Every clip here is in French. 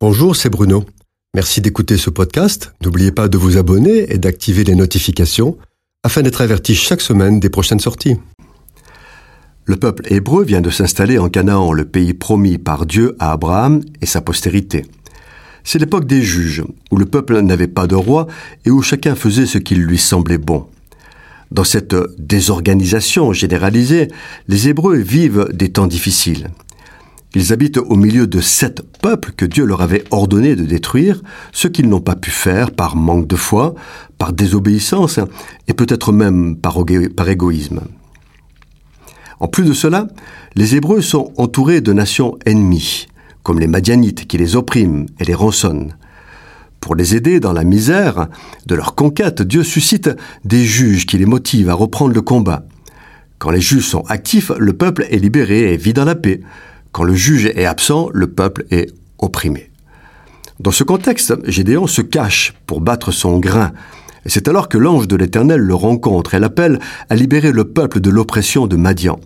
Bonjour, c'est Bruno. Merci d'écouter ce podcast. N'oubliez pas de vous abonner et d'activer les notifications afin d'être averti chaque semaine des prochaines sorties. Le peuple hébreu vient de s'installer en Canaan, le pays promis par Dieu à Abraham et sa postérité. C'est l'époque des juges, où le peuple n'avait pas de roi et où chacun faisait ce qui lui semblait bon. Dans cette désorganisation généralisée, les Hébreux vivent des temps difficiles. Ils habitent au milieu de sept peuples que Dieu leur avait ordonné de détruire, ce qu'ils n'ont pas pu faire par manque de foi, par désobéissance et peut-être même par, par égoïsme. En plus de cela, les Hébreux sont entourés de nations ennemies, comme les Madianites qui les oppriment et les rançonnent. Pour les aider dans la misère de leur conquête, Dieu suscite des juges qui les motivent à reprendre le combat. Quand les juges sont actifs, le peuple est libéré et vit dans la paix. Quand le juge est absent, le peuple est opprimé. Dans ce contexte, Gédéon se cache pour battre son grain. C'est alors que l'ange de l'Éternel le rencontre et l'appelle à libérer le peuple de l'oppression de Madian.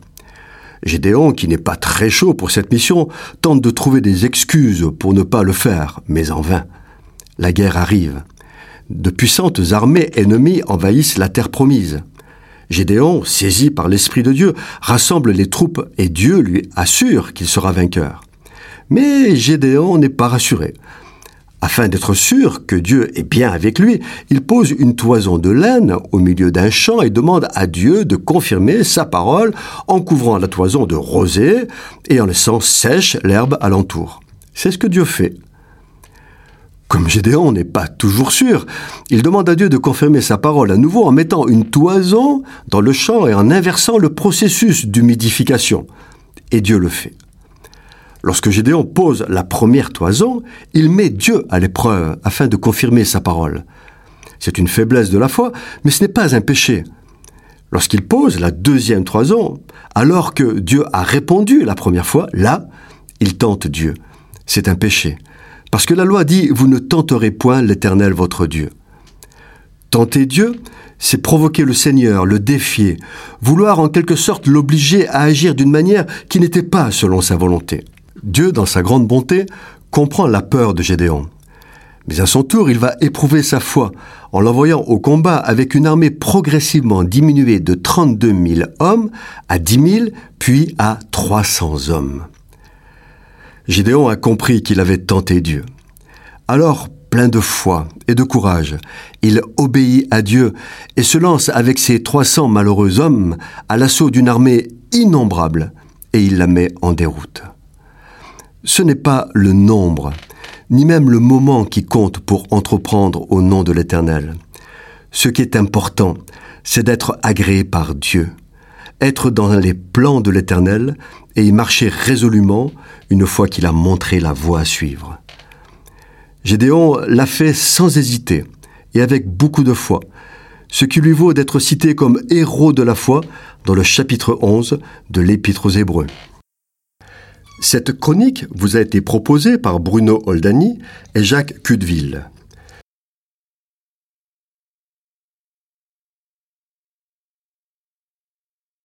Gédéon, qui n'est pas très chaud pour cette mission, tente de trouver des excuses pour ne pas le faire, mais en vain. La guerre arrive. De puissantes armées ennemies envahissent la terre promise. Gédéon, saisi par l'Esprit de Dieu, rassemble les troupes et Dieu lui assure qu'il sera vainqueur. Mais Gédéon n'est pas rassuré. Afin d'être sûr que Dieu est bien avec lui, il pose une toison de laine au milieu d'un champ et demande à Dieu de confirmer sa parole en couvrant la toison de rosée et en laissant sèche l'herbe alentour. C'est ce que Dieu fait. Comme Gédéon n'est pas toujours sûr, il demande à Dieu de confirmer sa parole à nouveau en mettant une toison dans le champ et en inversant le processus d'humidification. Et Dieu le fait. Lorsque Gédéon pose la première toison, il met Dieu à l'épreuve afin de confirmer sa parole. C'est une faiblesse de la foi, mais ce n'est pas un péché. Lorsqu'il pose la deuxième toison, alors que Dieu a répondu la première fois, là, il tente Dieu. C'est un péché. Parce que la loi dit, vous ne tenterez point l'Éternel votre Dieu. Tenter Dieu, c'est provoquer le Seigneur, le défier, vouloir en quelque sorte l'obliger à agir d'une manière qui n'était pas selon sa volonté. Dieu, dans sa grande bonté, comprend la peur de Gédéon. Mais à son tour, il va éprouver sa foi en l'envoyant au combat avec une armée progressivement diminuée de 32 000 hommes à 10 000, puis à 300 hommes. Gédéon a compris qu'il avait tenté Dieu. Alors, plein de foi et de courage, il obéit à Dieu et se lance avec ses 300 malheureux hommes à l'assaut d'une armée innombrable, et il la met en déroute. Ce n'est pas le nombre, ni même le moment qui compte pour entreprendre au nom de l'Éternel. Ce qui est important, c'est d'être agréé par Dieu, être dans les plans de l'Éternel et y marcher résolument une fois qu'il a montré la voie à suivre. Gédéon l'a fait sans hésiter et avec beaucoup de foi, ce qui lui vaut d'être cité comme héros de la foi dans le chapitre 11 de l'Épître aux Hébreux. Cette chronique vous a été proposée par Bruno Oldani et Jacques Cudeville.